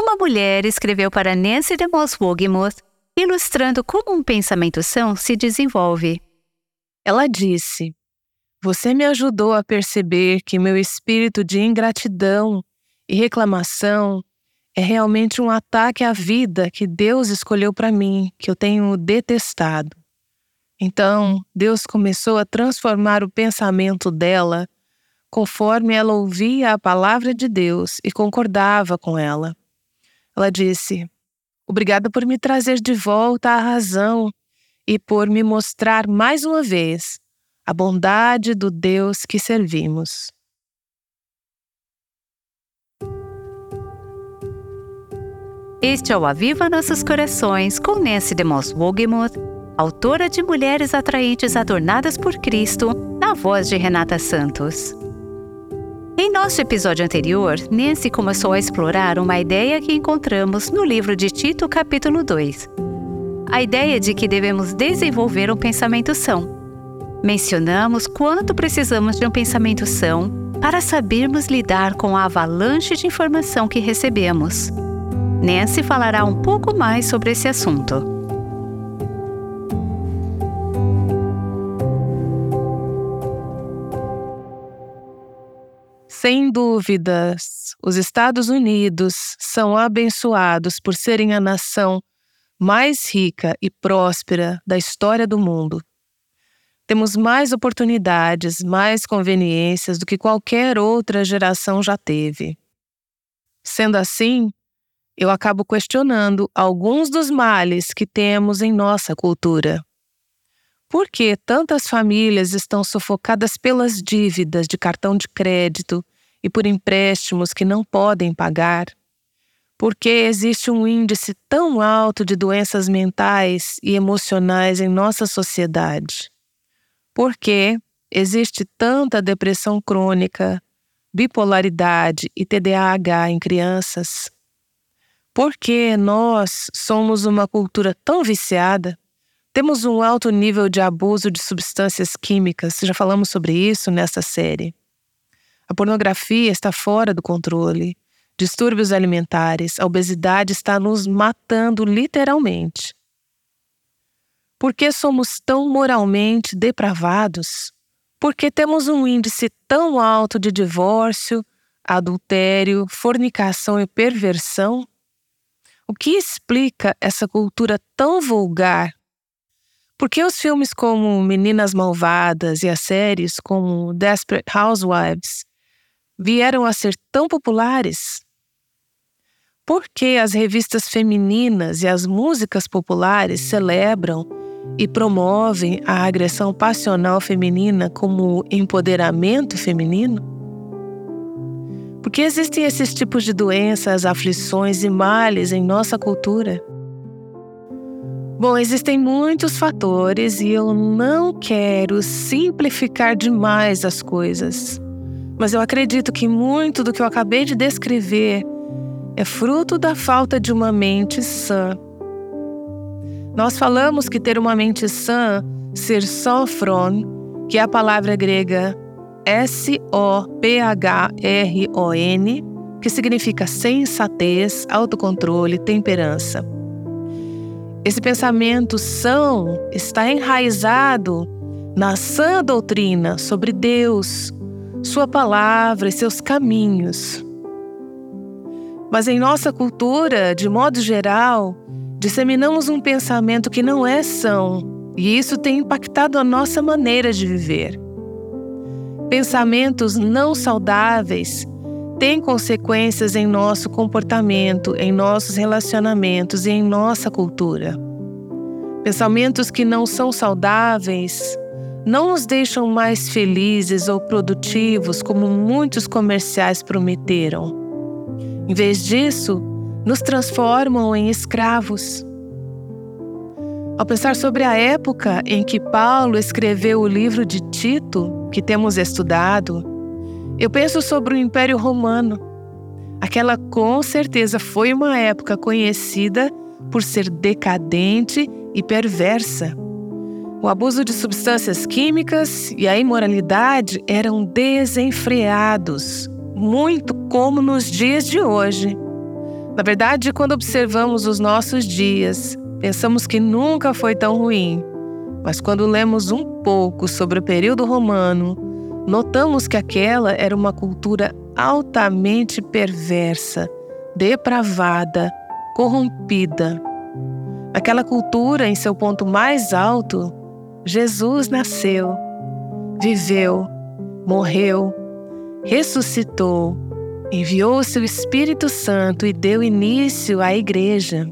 uma mulher escreveu para Nancy DeMoss Wogemuth, ilustrando como um pensamento são se desenvolve. Ela disse: Você me ajudou a perceber que meu espírito de ingratidão e reclamação é realmente um ataque à vida que Deus escolheu para mim, que eu tenho detestado. Então, Deus começou a transformar o pensamento dela conforme ela ouvia a palavra de Deus e concordava com ela. Ela disse: Obrigada por me trazer de volta à razão e por me mostrar mais uma vez a bondade do Deus que servimos. Este é o Aviva Nossos Corações com Nancy DeMoss Wogemuth, autora de Mulheres Atraentes Adornadas por Cristo, na voz de Renata Santos. Em nosso episódio anterior, Nancy começou a explorar uma ideia que encontramos no livro de Tito, capítulo 2. A ideia de que devemos desenvolver um pensamento são. Mencionamos quanto precisamos de um pensamento são para sabermos lidar com a avalanche de informação que recebemos. Nancy falará um pouco mais sobre esse assunto. Sem dúvidas, os Estados Unidos são abençoados por serem a nação mais rica e próspera da história do mundo. Temos mais oportunidades, mais conveniências do que qualquer outra geração já teve. Sendo assim, eu acabo questionando alguns dos males que temos em nossa cultura. Por que tantas famílias estão sufocadas pelas dívidas de cartão de crédito e por empréstimos que não podem pagar? Por que existe um índice tão alto de doenças mentais e emocionais em nossa sociedade? Por que existe tanta depressão crônica, bipolaridade e TDAH em crianças? Por que nós somos uma cultura tão viciada? Temos um alto nível de abuso de substâncias químicas, já falamos sobre isso nessa série. A pornografia está fora do controle. Distúrbios alimentares, a obesidade está nos matando literalmente. Por que somos tão moralmente depravados? Por que temos um índice tão alto de divórcio, adultério, fornicação e perversão? O que explica essa cultura tão vulgar por que os filmes como Meninas Malvadas e as séries como Desperate Housewives vieram a ser tão populares? Por que as revistas femininas e as músicas populares celebram e promovem a agressão passional feminina como empoderamento feminino? Por que existem esses tipos de doenças, aflições e males em nossa cultura? Bom, existem muitos fatores e eu não quero simplificar demais as coisas. Mas eu acredito que muito do que eu acabei de descrever é fruto da falta de uma mente sã. Nós falamos que ter uma mente sã, ser sofron, que é a palavra grega S-O-P-H-R-O-N, que significa sensatez, autocontrole, temperança. Esse pensamento são está enraizado na sã doutrina sobre Deus, Sua palavra e seus caminhos. Mas em nossa cultura, de modo geral, disseminamos um pensamento que não é são, e isso tem impactado a nossa maneira de viver. Pensamentos não saudáveis tem consequências em nosso comportamento, em nossos relacionamentos e em nossa cultura. Pensamentos que não são saudáveis não nos deixam mais felizes ou produtivos como muitos comerciais prometeram. Em vez disso, nos transformam em escravos. Ao pensar sobre a época em que Paulo escreveu o livro de Tito, que temos estudado, eu penso sobre o Império Romano. Aquela com certeza foi uma época conhecida por ser decadente e perversa. O abuso de substâncias químicas e a imoralidade eram desenfreados, muito como nos dias de hoje. Na verdade, quando observamos os nossos dias, pensamos que nunca foi tão ruim. Mas quando lemos um pouco sobre o período romano, notamos que aquela era uma cultura altamente perversa, depravada, corrompida. Aquela cultura, em seu ponto mais alto, Jesus nasceu, viveu, morreu, ressuscitou, enviou seu Espírito Santo e deu início à Igreja.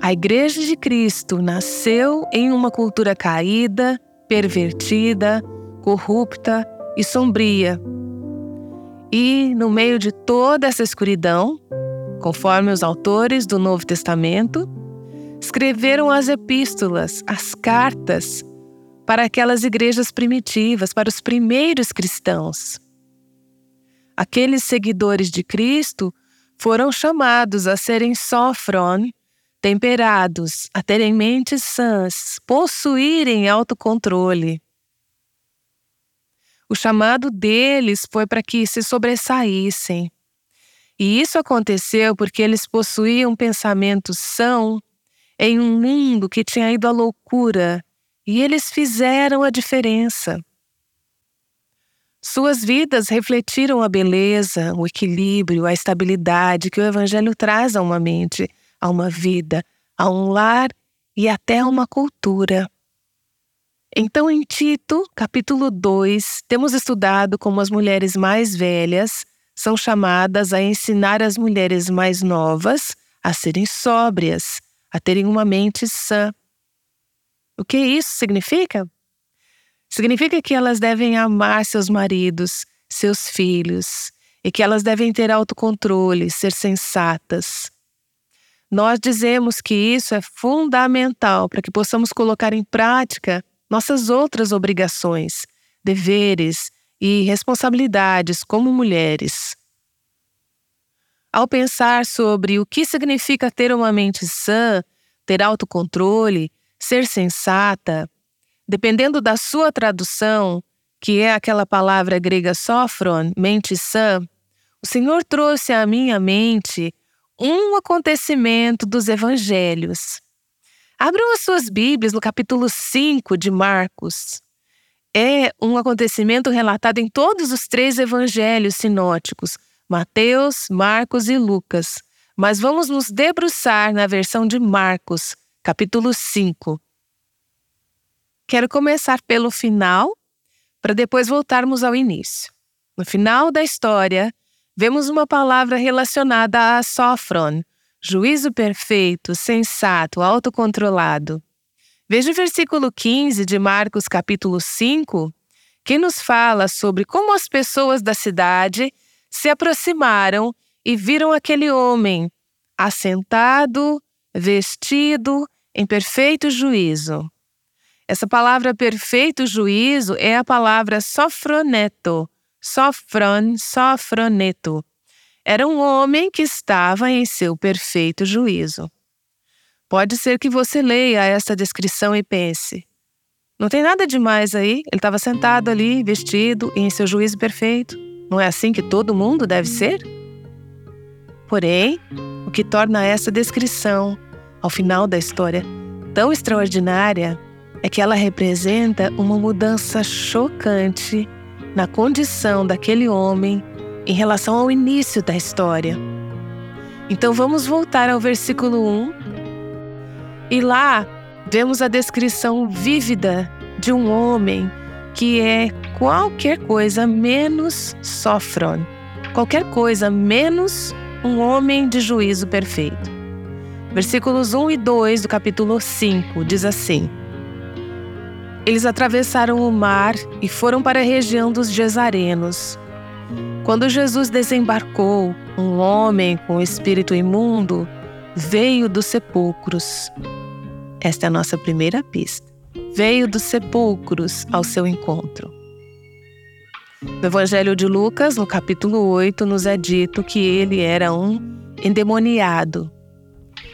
A Igreja de Cristo nasceu em uma cultura caída, pervertida, corrupta e sombria. E, no meio de toda essa escuridão, conforme os autores do Novo Testamento, escreveram as epístolas, as cartas, para aquelas igrejas primitivas, para os primeiros cristãos. Aqueles seguidores de Cristo foram chamados a serem sofron, temperados, a terem mentes sãs, possuírem autocontrole. O chamado deles foi para que se sobressaíssem. E isso aconteceu porque eles possuíam pensamentos são em um mundo que tinha ido à loucura e eles fizeram a diferença. Suas vidas refletiram a beleza, o equilíbrio, a estabilidade que o Evangelho traz a uma mente, a uma vida, a um lar e até a uma cultura. Então, em Tito, capítulo 2, temos estudado como as mulheres mais velhas são chamadas a ensinar as mulheres mais novas a serem sóbrias, a terem uma mente sã, o que isso significa? Significa que elas devem amar seus maridos, seus filhos, e que elas devem ter autocontrole, ser sensatas. Nós dizemos que isso é fundamental para que possamos colocar em prática nossas outras obrigações, deveres e responsabilidades como mulheres. Ao pensar sobre o que significa ter uma mente sã, ter autocontrole, ser sensata, dependendo da sua tradução, que é aquela palavra grega sofron, mente sã, o Senhor trouxe à minha mente um acontecimento dos evangelhos. Abram as suas Bíblias no capítulo 5 de Marcos. É um acontecimento relatado em todos os três evangelhos sinóticos, Mateus, Marcos e Lucas. Mas vamos nos debruçar na versão de Marcos, capítulo 5. Quero começar pelo final, para depois voltarmos ao início. No final da história, vemos uma palavra relacionada a Sofron, juízo perfeito, sensato, autocontrolado. Veja o versículo 15 de Marcos, capítulo 5, que nos fala sobre como as pessoas da cidade se aproximaram e viram aquele homem assentado, vestido em perfeito juízo. Essa palavra perfeito juízo é a palavra sofroneto, sofron, sofroneto. Era um homem que estava em seu perfeito juízo. Pode ser que você leia essa descrição e pense: não tem nada demais aí, ele estava sentado ali, vestido e em seu juízo perfeito. Não é assim que todo mundo deve ser? Porém, o que torna essa descrição ao final da história tão extraordinária é que ela representa uma mudança chocante na condição daquele homem em relação ao início da história. Então vamos voltar ao versículo 1 e lá vemos a descrição vívida de um homem que é qualquer coisa menos sofron, qualquer coisa menos um homem de juízo perfeito. Versículos 1 e 2 do capítulo 5 diz assim: Eles atravessaram o mar e foram para a região dos Gesarenos. Quando Jesus desembarcou, um homem com espírito imundo veio dos sepulcros. Esta é a nossa primeira pista. Veio dos sepulcros ao seu encontro. No Evangelho de Lucas, no capítulo 8, nos é dito que ele era um endemoniado,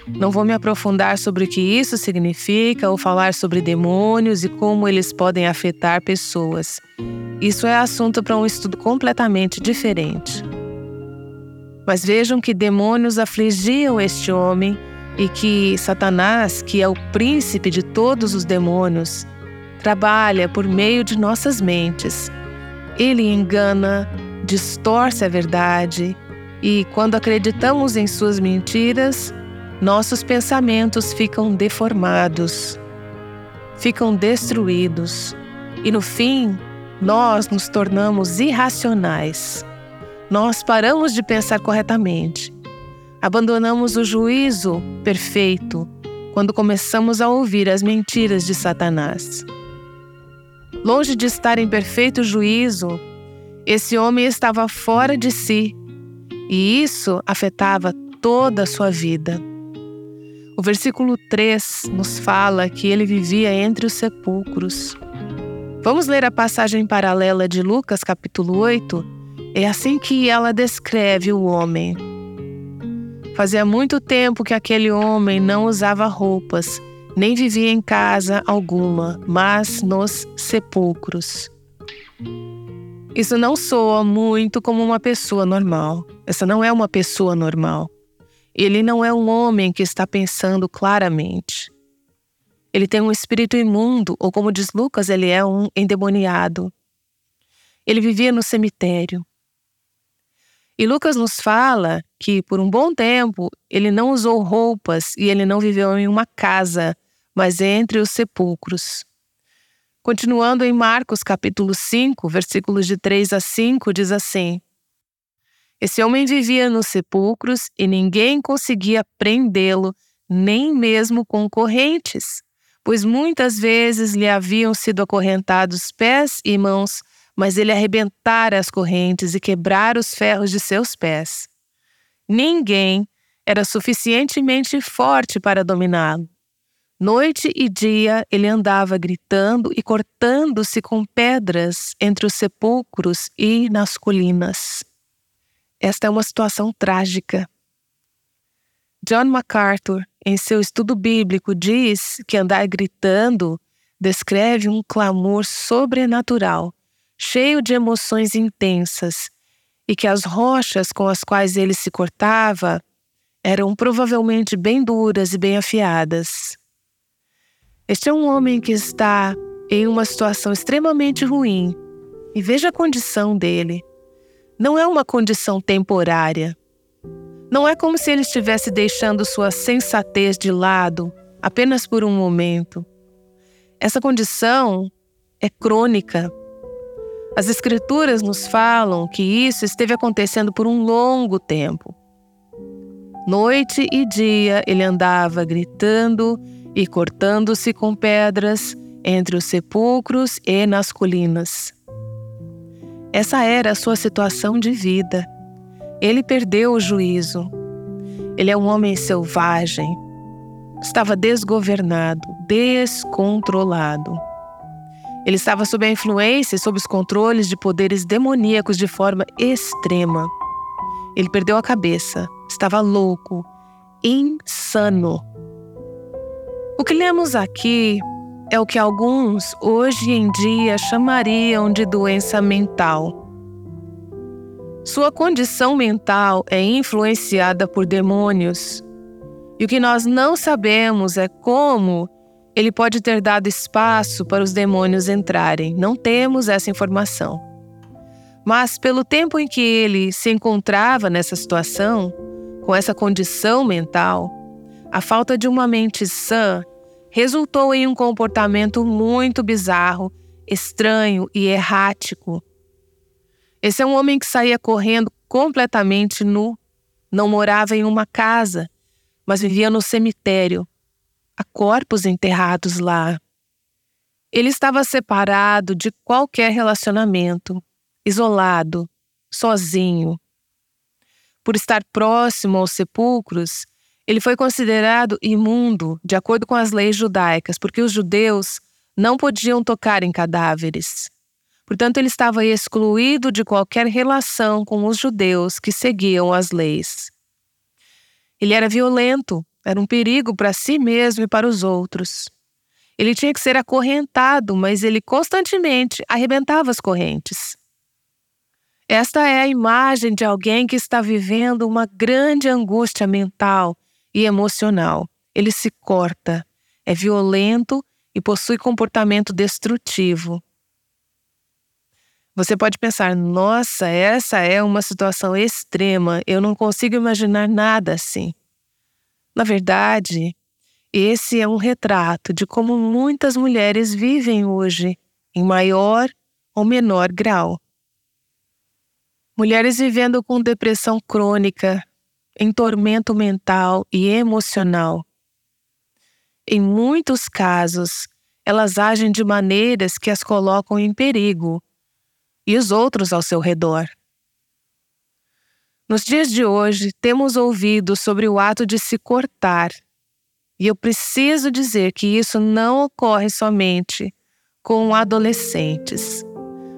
não vou me aprofundar sobre o que isso significa ou falar sobre demônios e como eles podem afetar pessoas. Isso é assunto para um estudo completamente diferente. Mas vejam que demônios afligiam este homem e que Satanás, que é o príncipe de todos os demônios, trabalha por meio de nossas mentes. Ele engana, distorce a verdade e, quando acreditamos em suas mentiras, nossos pensamentos ficam deformados, ficam destruídos e, no fim, nós nos tornamos irracionais. Nós paramos de pensar corretamente. Abandonamos o juízo perfeito quando começamos a ouvir as mentiras de Satanás. Longe de estar em perfeito juízo, esse homem estava fora de si e isso afetava toda a sua vida. O versículo 3 nos fala que ele vivia entre os sepulcros. Vamos ler a passagem paralela de Lucas, capítulo 8? É assim que ela descreve o homem. Fazia muito tempo que aquele homem não usava roupas, nem vivia em casa alguma, mas nos sepulcros. Isso não soa muito como uma pessoa normal. Essa não é uma pessoa normal. Ele não é um homem que está pensando claramente. Ele tem um espírito imundo, ou como diz Lucas, ele é um endemoniado. Ele vivia no cemitério. E Lucas nos fala que por um bom tempo ele não usou roupas e ele não viveu em uma casa, mas entre os sepulcros. Continuando em Marcos capítulo 5, versículos de 3 a 5, diz assim: Esse homem vivia nos sepulcros e ninguém conseguia prendê-lo, nem mesmo com correntes pois muitas vezes lhe haviam sido acorrentados pés e mãos, mas ele arrebentara as correntes e quebrara os ferros de seus pés. Ninguém era suficientemente forte para dominá-lo. Noite e dia ele andava gritando e cortando-se com pedras entre os sepulcros e nas colinas. Esta é uma situação trágica. John MacArthur em seu estudo bíblico, diz que andar gritando descreve um clamor sobrenatural, cheio de emoções intensas, e que as rochas com as quais ele se cortava eram provavelmente bem duras e bem afiadas. Este é um homem que está em uma situação extremamente ruim, e veja a condição dele. Não é uma condição temporária. Não é como se ele estivesse deixando sua sensatez de lado apenas por um momento. Essa condição é crônica. As Escrituras nos falam que isso esteve acontecendo por um longo tempo. Noite e dia ele andava gritando e cortando-se com pedras entre os sepulcros e nas colinas. Essa era a sua situação de vida. Ele perdeu o juízo. Ele é um homem selvagem. Estava desgovernado, descontrolado. Ele estava sob a influência e sob os controles de poderes demoníacos de forma extrema. Ele perdeu a cabeça, estava louco, insano. O que lemos aqui é o que alguns hoje em dia chamariam de doença mental. Sua condição mental é influenciada por demônios. E o que nós não sabemos é como ele pode ter dado espaço para os demônios entrarem. Não temos essa informação. Mas, pelo tempo em que ele se encontrava nessa situação, com essa condição mental, a falta de uma mente sã resultou em um comportamento muito bizarro, estranho e errático esse é um homem que saía correndo completamente nu, não morava em uma casa, mas vivia no cemitério. Há corpos enterrados lá. Ele estava separado de qualquer relacionamento, isolado, sozinho. Por estar próximo aos sepulcros, ele foi considerado imundo, de acordo com as leis judaicas, porque os judeus não podiam tocar em cadáveres. Portanto, ele estava excluído de qualquer relação com os judeus que seguiam as leis. Ele era violento, era um perigo para si mesmo e para os outros. Ele tinha que ser acorrentado, mas ele constantemente arrebentava as correntes. Esta é a imagem de alguém que está vivendo uma grande angústia mental e emocional. Ele se corta, é violento e possui comportamento destrutivo. Você pode pensar: nossa, essa é uma situação extrema, eu não consigo imaginar nada assim. Na verdade, esse é um retrato de como muitas mulheres vivem hoje, em maior ou menor grau. Mulheres vivendo com depressão crônica, em tormento mental e emocional. Em muitos casos, elas agem de maneiras que as colocam em perigo e os outros ao seu redor. Nos dias de hoje, temos ouvido sobre o ato de se cortar, e eu preciso dizer que isso não ocorre somente com adolescentes.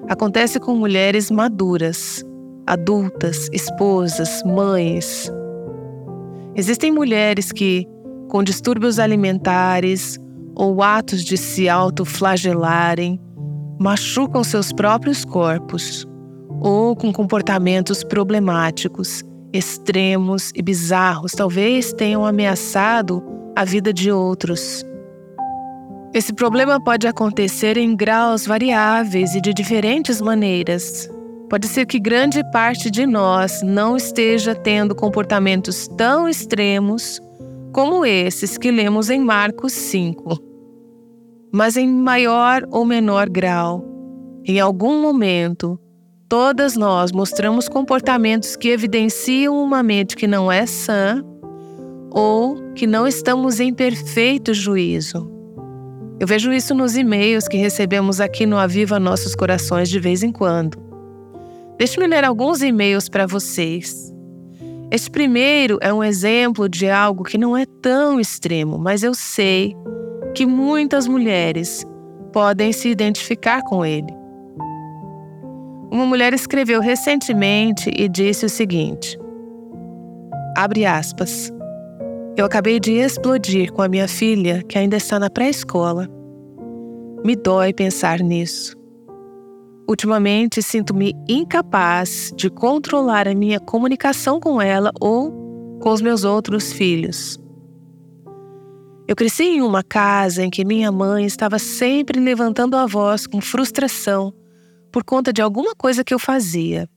Acontece com mulheres maduras, adultas, esposas, mães. Existem mulheres que, com distúrbios alimentares ou atos de se autoflagelarem, machucam seus próprios corpos ou com comportamentos problemáticos, extremos e bizarros, talvez tenham ameaçado a vida de outros. Esse problema pode acontecer em graus variáveis e de diferentes maneiras. Pode ser que grande parte de nós não esteja tendo comportamentos tão extremos como esses que lemos em Marcos 5. Mas em maior ou menor grau, em algum momento, todas nós mostramos comportamentos que evidenciam uma mente que não é sã ou que não estamos em perfeito juízo. Eu vejo isso nos e-mails que recebemos aqui no Aviva Nossos Corações de vez em quando. Deixe-me ler alguns e-mails para vocês. Este primeiro é um exemplo de algo que não é tão extremo, mas eu sei que muitas mulheres podem se identificar com ele. Uma mulher escreveu recentemente e disse o seguinte: abre aspas. Eu acabei de explodir com a minha filha, que ainda está na pré-escola. Me dói pensar nisso. Ultimamente sinto-me incapaz de controlar a minha comunicação com ela ou com os meus outros filhos. Eu cresci em uma casa em que minha mãe estava sempre levantando a voz com frustração por conta de alguma coisa que eu fazia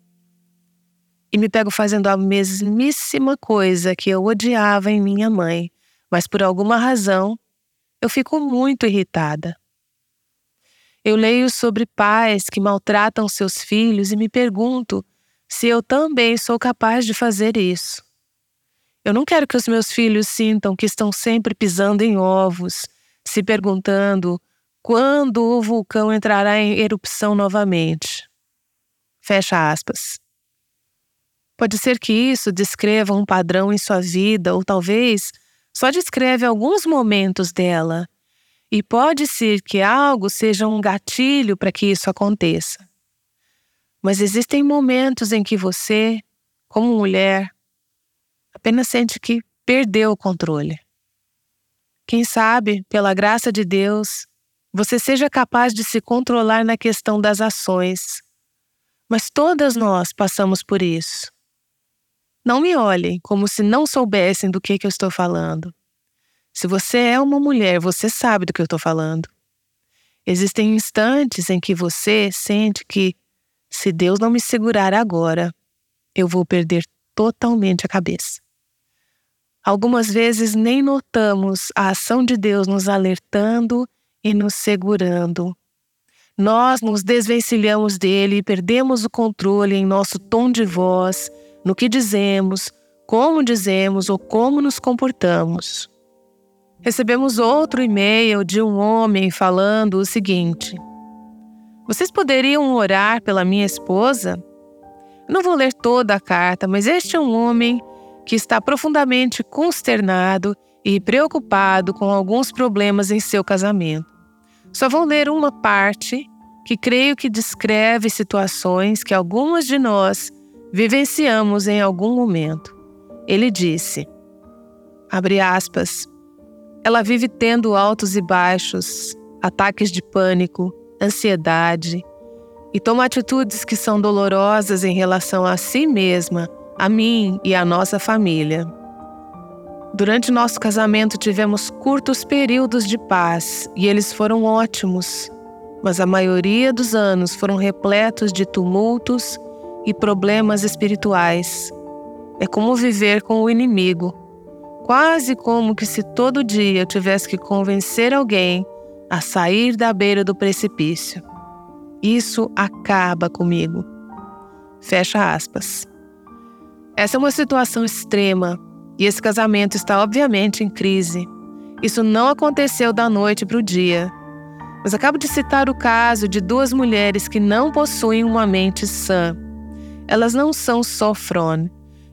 e me pego fazendo a mesmíssima coisa que eu odiava em minha mãe, mas por alguma razão eu fico muito irritada. Eu leio sobre pais que maltratam seus filhos e me pergunto se eu também sou capaz de fazer isso. Eu não quero que os meus filhos sintam que estão sempre pisando em ovos, se perguntando quando o vulcão entrará em erupção novamente. Fecha aspas. Pode ser que isso descreva um padrão em sua vida, ou talvez só descreve alguns momentos dela. E pode ser que algo seja um gatilho para que isso aconteça. Mas existem momentos em que você, como mulher, apenas sente que perdeu o controle. Quem sabe, pela graça de Deus, você seja capaz de se controlar na questão das ações. Mas todas nós passamos por isso. Não me olhem como se não soubessem do que, que eu estou falando. Se você é uma mulher, você sabe do que eu estou falando. Existem instantes em que você sente que, se Deus não me segurar agora, eu vou perder totalmente a cabeça. Algumas vezes nem notamos a ação de Deus nos alertando e nos segurando. Nós nos desvencilhamos dele e perdemos o controle em nosso tom de voz no que dizemos, como dizemos ou como nos comportamos. Recebemos outro e-mail de um homem falando o seguinte: Vocês poderiam orar pela minha esposa? Não vou ler toda a carta, mas este é um homem que está profundamente consternado e preocupado com alguns problemas em seu casamento. Só vou ler uma parte que creio que descreve situações que algumas de nós vivenciamos em algum momento. Ele disse: abre aspas. Ela vive tendo altos e baixos, ataques de pânico, ansiedade. e toma atitudes que são dolorosas em relação a si mesma, a mim e a nossa família. Durante nosso casamento tivemos curtos períodos de paz e eles foram ótimos, mas a maioria dos anos foram repletos de tumultos e problemas espirituais. É como viver com o inimigo, quase como que se todo dia eu tivesse que convencer alguém a sair da beira do precipício. Isso acaba comigo. Fecha aspas. Essa é uma situação extrema e esse casamento está obviamente em crise. Isso não aconteceu da noite para o dia. Mas acabo de citar o caso de duas mulheres que não possuem uma mente sã. Elas não são só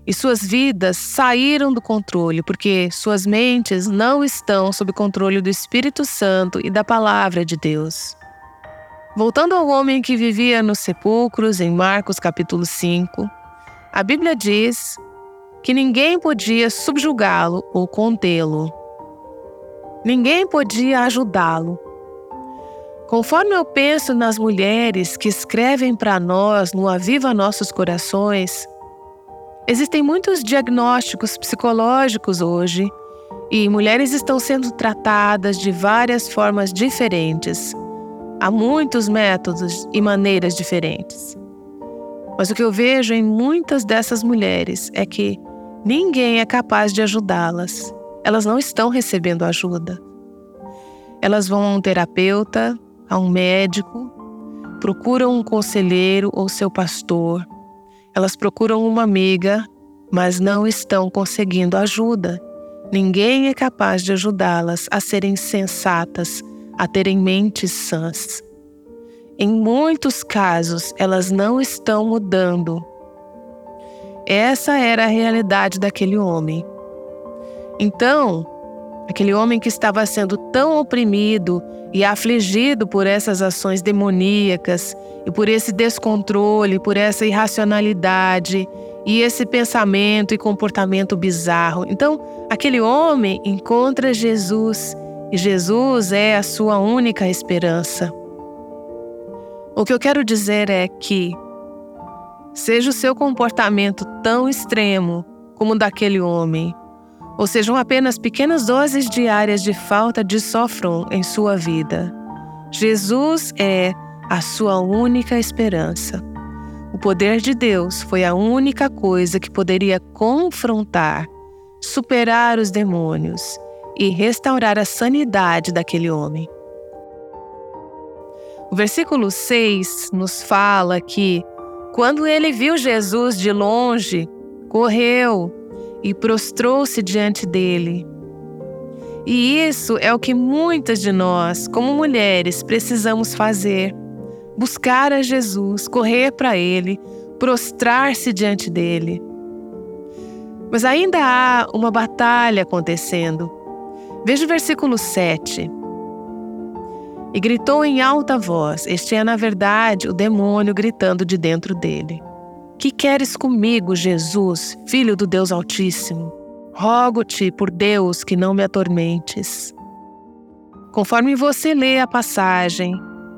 e suas vidas saíram do controle porque suas mentes não estão sob controle do Espírito Santo e da palavra de Deus. Voltando ao homem que vivia nos sepulcros, em Marcos capítulo 5, a Bíblia diz que ninguém podia subjugá-lo ou contê-lo. Ninguém podia ajudá-lo. Conforme eu penso nas mulheres que escrevem para nós no Aviva Nossos Corações, Existem muitos diagnósticos psicológicos hoje e mulheres estão sendo tratadas de várias formas diferentes. Há muitos métodos e maneiras diferentes. Mas o que eu vejo em muitas dessas mulheres é que ninguém é capaz de ajudá-las. Elas não estão recebendo ajuda. Elas vão a um terapeuta, a um médico, procuram um conselheiro ou seu pastor elas procuram uma amiga, mas não estão conseguindo ajuda. Ninguém é capaz de ajudá-las a serem sensatas, a terem mentes sãs. Em muitos casos, elas não estão mudando. Essa era a realidade daquele homem. Então, aquele homem que estava sendo tão oprimido e afligido por essas ações demoníacas e por esse descontrole, por essa irracionalidade e esse pensamento e comportamento bizarro. Então, aquele homem encontra Jesus e Jesus é a sua única esperança. O que eu quero dizer é que, seja o seu comportamento tão extremo como o daquele homem, ou sejam apenas pequenas doses diárias de falta de sofrão em sua vida. Jesus é a sua única esperança. O poder de Deus foi a única coisa que poderia confrontar, superar os demônios e restaurar a sanidade daquele homem. O versículo 6 nos fala que, quando ele viu Jesus de longe, correu e prostrou-se diante dele. E isso é o que muitas de nós, como mulheres, precisamos fazer: buscar a Jesus, correr para Ele, prostrar-se diante dele. Mas ainda há uma batalha acontecendo. Veja o versículo 7. E gritou em alta voz: Este é, na verdade, o demônio gritando de dentro dele. Que queres comigo, Jesus, filho do Deus Altíssimo? Rogo-te, por Deus, que não me atormentes. Conforme você lê a passagem,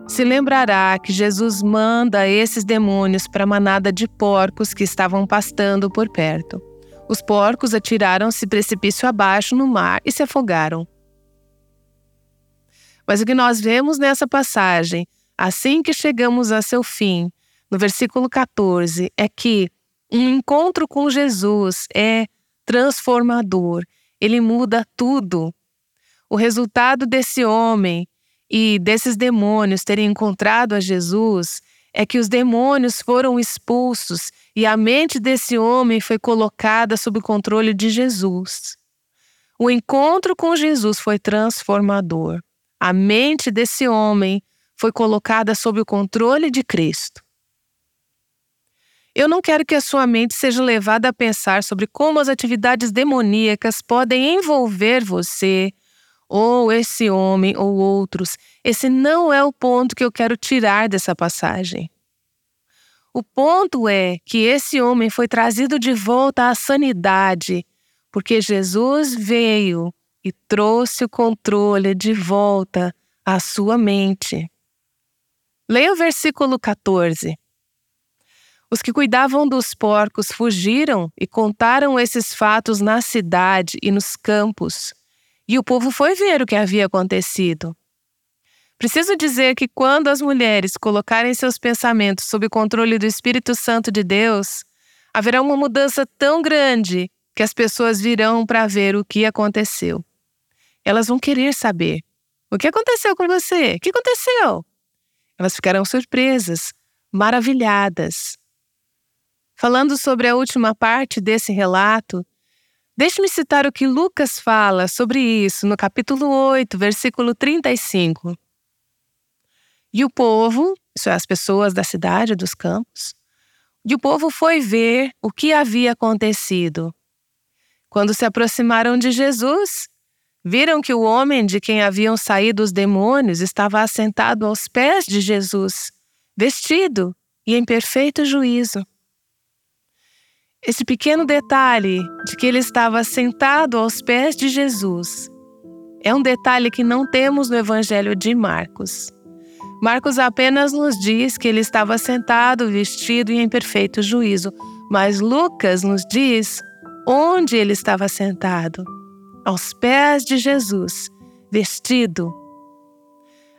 se lembrará que Jesus manda esses demônios para a manada de porcos que estavam pastando por perto. Os porcos atiraram-se precipício abaixo no mar e se afogaram. Mas o que nós vemos nessa passagem, assim que chegamos a seu fim, no versículo 14, é que um encontro com Jesus é transformador, ele muda tudo. O resultado desse homem e desses demônios terem encontrado a Jesus é que os demônios foram expulsos e a mente desse homem foi colocada sob o controle de Jesus. O encontro com Jesus foi transformador. A mente desse homem foi colocada sob o controle de Cristo. Eu não quero que a sua mente seja levada a pensar sobre como as atividades demoníacas podem envolver você, ou esse homem, ou outros. Esse não é o ponto que eu quero tirar dessa passagem. O ponto é que esse homem foi trazido de volta à sanidade, porque Jesus veio e trouxe o controle de volta à sua mente. Leia o versículo 14. Os que cuidavam dos porcos fugiram e contaram esses fatos na cidade e nos campos, e o povo foi ver o que havia acontecido. Preciso dizer que quando as mulheres colocarem seus pensamentos sob o controle do Espírito Santo de Deus, haverá uma mudança tão grande que as pessoas virão para ver o que aconteceu. Elas vão querer saber: o que aconteceu com você? O que aconteceu? Elas ficarão surpresas, maravilhadas. Falando sobre a última parte desse relato, deixe-me citar o que Lucas fala sobre isso no capítulo 8, versículo 35. E o povo, isso é, as pessoas da cidade, dos campos, e o povo foi ver o que havia acontecido. Quando se aproximaram de Jesus, viram que o homem de quem haviam saído os demônios estava assentado aos pés de Jesus, vestido e em perfeito juízo. Esse pequeno detalhe de que ele estava sentado aos pés de Jesus é um detalhe que não temos no Evangelho de Marcos. Marcos apenas nos diz que ele estava sentado, vestido e em perfeito juízo, mas Lucas nos diz onde ele estava sentado aos pés de Jesus, vestido.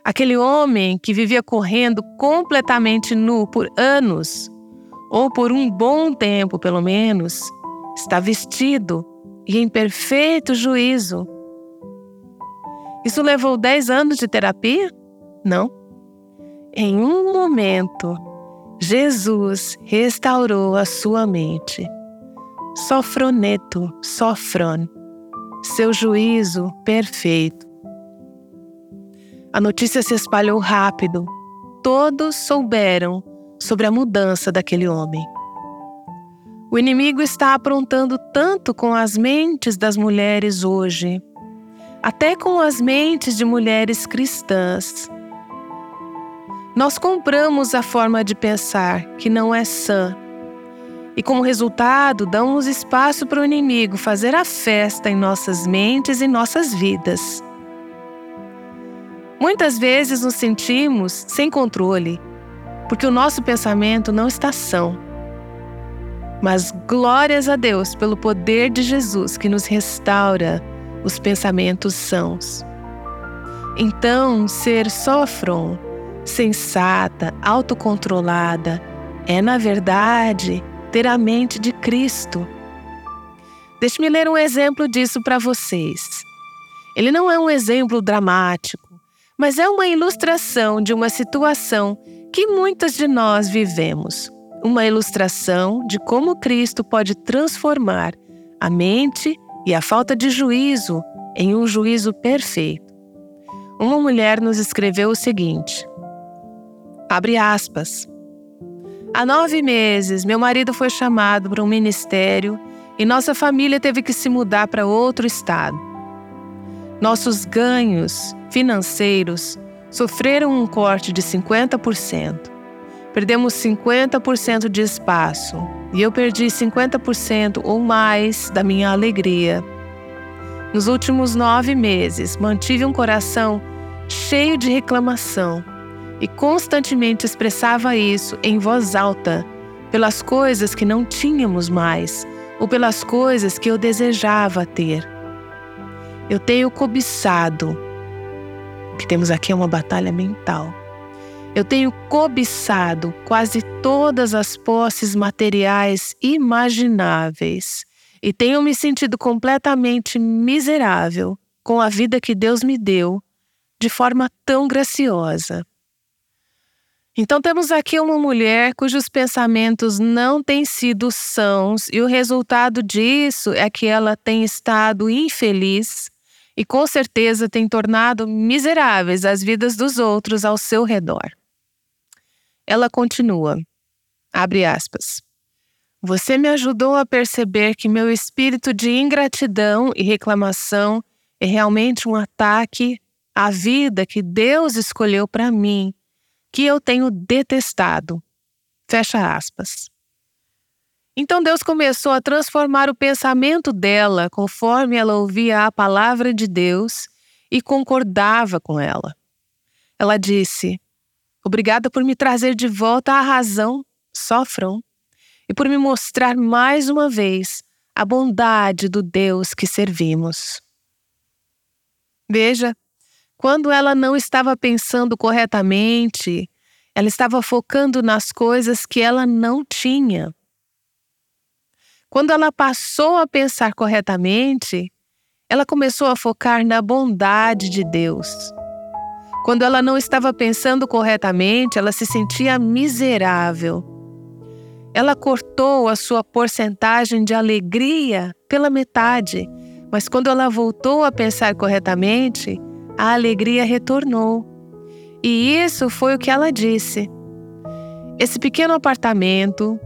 Aquele homem que vivia correndo completamente nu por anos, ou por um bom tempo pelo menos, está vestido e em perfeito juízo. Isso levou 10 anos de terapia? Não. Em um momento, Jesus restaurou a sua mente. Sofroneto, sofron, seu juízo perfeito. A notícia se espalhou rápido. Todos souberam sobre a mudança daquele homem. O inimigo está aprontando tanto com as mentes das mulheres hoje, até com as mentes de mulheres cristãs. Nós compramos a forma de pensar que não é sã. E como resultado, damos espaço para o inimigo fazer a festa em nossas mentes e nossas vidas. Muitas vezes nos sentimos sem controle, porque o nosso pensamento não está são. Mas glórias a Deus pelo poder de Jesus que nos restaura os pensamentos sãos. Então, ser sofron sensata, autocontrolada, é, na verdade, ter a mente de Cristo. Deixe-me ler um exemplo disso para vocês. Ele não é um exemplo dramático, mas é uma ilustração de uma situação que muitas de nós vivemos. Uma ilustração de como Cristo pode transformar a mente e a falta de juízo em um juízo perfeito. Uma mulher nos escreveu o seguinte: Abre aspas. Há nove meses, meu marido foi chamado para um ministério e nossa família teve que se mudar para outro estado. Nossos ganhos financeiros sofreram um corte de 50%. Perdemos 50% de espaço e eu perdi 50% ou mais da minha alegria. Nos últimos nove meses, mantive um coração cheio de reclamação e constantemente expressava isso em voz alta, pelas coisas que não tínhamos mais ou pelas coisas que eu desejava ter. Eu tenho cobiçado, que temos aqui é uma batalha mental. Eu tenho cobiçado quase todas as posses materiais imagináveis e tenho me sentido completamente miserável com a vida que Deus me deu de forma tão graciosa. Então, temos aqui uma mulher cujos pensamentos não têm sido sãos, e o resultado disso é que ela tem estado infeliz e, com certeza, tem tornado miseráveis as vidas dos outros ao seu redor. Ela continua, abre aspas. Você me ajudou a perceber que meu espírito de ingratidão e reclamação é realmente um ataque à vida que Deus escolheu para mim que eu tenho detestado. Fecha aspas. Então Deus começou a transformar o pensamento dela conforme ela ouvia a palavra de Deus e concordava com ela. Ela disse: Obrigada por me trazer de volta à razão, sofram, e por me mostrar mais uma vez a bondade do Deus que servimos. Veja, quando ela não estava pensando corretamente, ela estava focando nas coisas que ela não tinha. Quando ela passou a pensar corretamente, ela começou a focar na bondade de Deus. Quando ela não estava pensando corretamente, ela se sentia miserável. Ela cortou a sua porcentagem de alegria pela metade, mas quando ela voltou a pensar corretamente, a alegria retornou. E isso foi o que ela disse. Esse pequeno apartamento,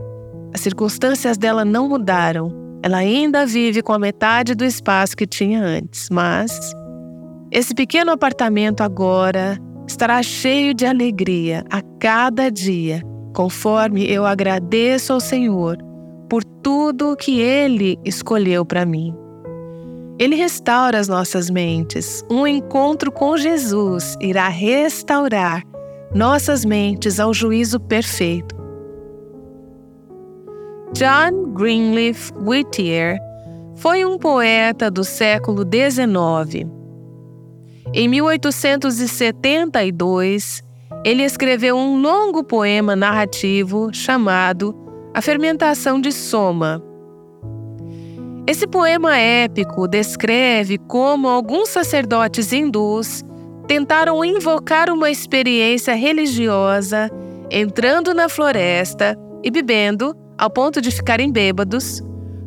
as circunstâncias dela não mudaram. Ela ainda vive com a metade do espaço que tinha antes, mas esse pequeno apartamento agora estará cheio de alegria a cada dia, conforme eu agradeço ao Senhor por tudo que Ele escolheu para mim. Ele restaura as nossas mentes. Um encontro com Jesus irá restaurar nossas mentes ao juízo perfeito. John Greenleaf Whittier foi um poeta do século XIX. Em 1872, ele escreveu um longo poema narrativo chamado A Fermentação de Soma esse poema épico descreve como alguns sacerdotes hindus tentaram invocar uma experiência religiosa entrando na floresta e bebendo ao ponto de ficarem bêbados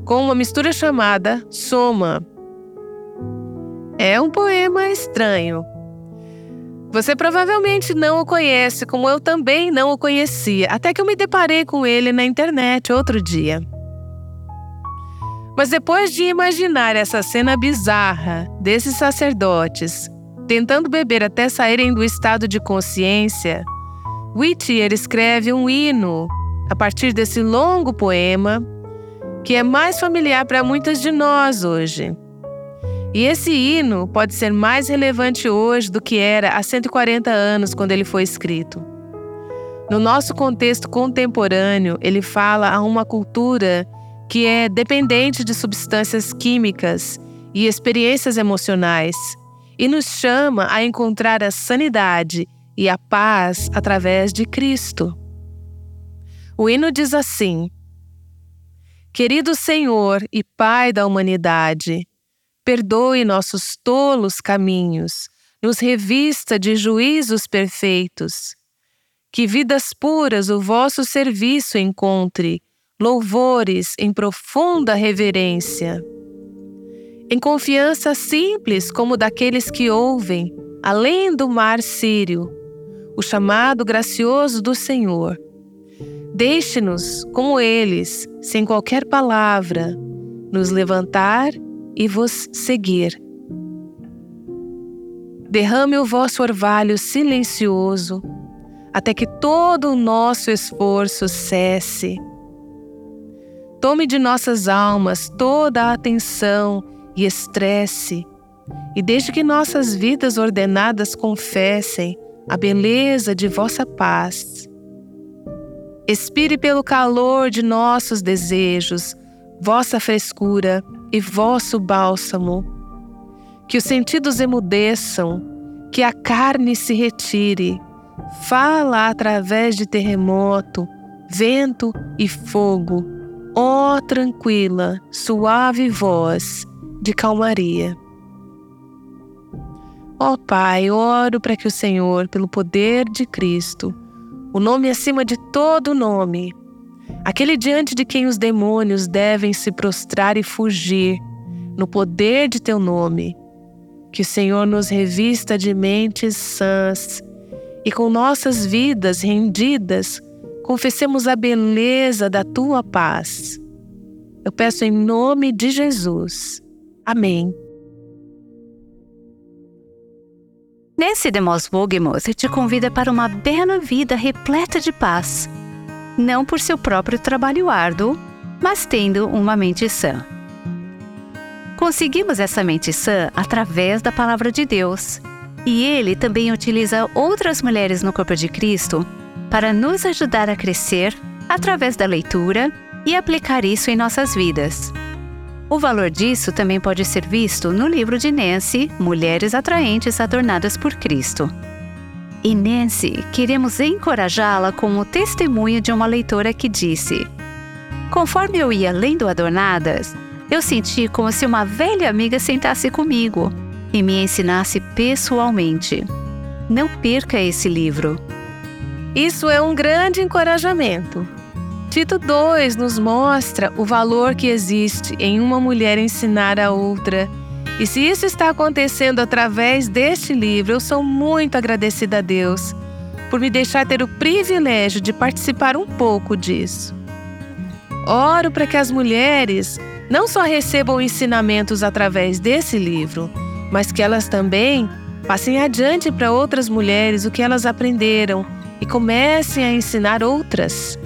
com uma mistura chamada soma. É um poema estranho. Você provavelmente não o conhece, como eu também não o conhecia, até que eu me deparei com ele na internet outro dia. Mas depois de imaginar essa cena bizarra desses sacerdotes tentando beber até saírem do estado de consciência, Whittier escreve um hino a partir desse longo poema que é mais familiar para muitas de nós hoje. E esse hino pode ser mais relevante hoje do que era há 140 anos quando ele foi escrito. No nosso contexto contemporâneo, ele fala a uma cultura que é dependente de substâncias químicas e experiências emocionais, e nos chama a encontrar a sanidade e a paz através de Cristo. O hino diz assim: Querido Senhor e Pai da humanidade, perdoe nossos tolos caminhos, nos revista de juízos perfeitos. Que vidas puras o vosso serviço encontre louvores em profunda reverência. Em confiança simples como daqueles que ouvem, além do mar sírio, o chamado gracioso do Senhor. Deixe-nos, como eles, sem qualquer palavra, nos levantar e vos seguir. Derrame o vosso orvalho silencioso, até que todo o nosso esforço cesse Tome de nossas almas toda a atenção e estresse, e desde que nossas vidas ordenadas confessem a beleza de vossa paz. Expire pelo calor de nossos desejos, vossa frescura e vosso bálsamo. Que os sentidos emudeçam, que a carne se retire. Fala através de terremoto, vento e fogo Ó oh, tranquila, suave voz de calmaria. Ó oh, Pai, oro para que o Senhor, pelo poder de Cristo, o nome acima de todo nome, aquele diante de quem os demônios devem se prostrar e fugir, no poder de teu nome, que o Senhor nos revista de mentes sãs e com nossas vidas rendidas confessemos a beleza da tua paz. Eu peço em nome de Jesus. Amém. Nancy DeMoss Wogemuth te convida para uma bela vida repleta de paz, não por seu próprio trabalho árduo, mas tendo uma mente sã. Conseguimos essa mente sã através da palavra de Deus E ele também utiliza outras mulheres no corpo de Cristo para nos ajudar a crescer através da leitura e aplicar isso em nossas vidas. O valor disso também pode ser visto no livro de Nancy, Mulheres Atraentes Adornadas por Cristo. E Nancy, queremos encorajá-la com o testemunho de uma leitora que disse: Conforme eu ia lendo Adornadas, eu senti como se uma velha amiga sentasse comigo e me ensinasse pessoalmente. Não perca esse livro. Isso é um grande encorajamento. Tito 2 nos mostra o valor que existe em uma mulher ensinar a outra. E se isso está acontecendo através deste livro, eu sou muito agradecida a Deus por me deixar ter o privilégio de participar um pouco disso. Oro para que as mulheres não só recebam ensinamentos através desse livro, mas que elas também passem adiante para outras mulheres o que elas aprenderam e comecem a ensinar outras.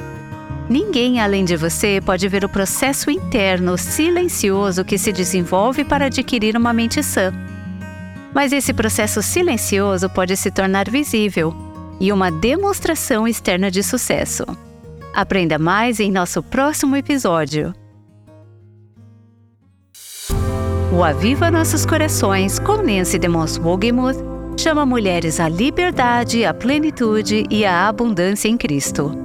Ninguém além de você pode ver o processo interno silencioso que se desenvolve para adquirir uma mente sã. Mas esse processo silencioso pode se tornar visível e uma demonstração externa de sucesso. Aprenda mais em nosso próximo episódio. O Aviva Nossos Corações, com Nancy DeMoss Wogemuth, chama mulheres à liberdade, à plenitude e à abundância em Cristo.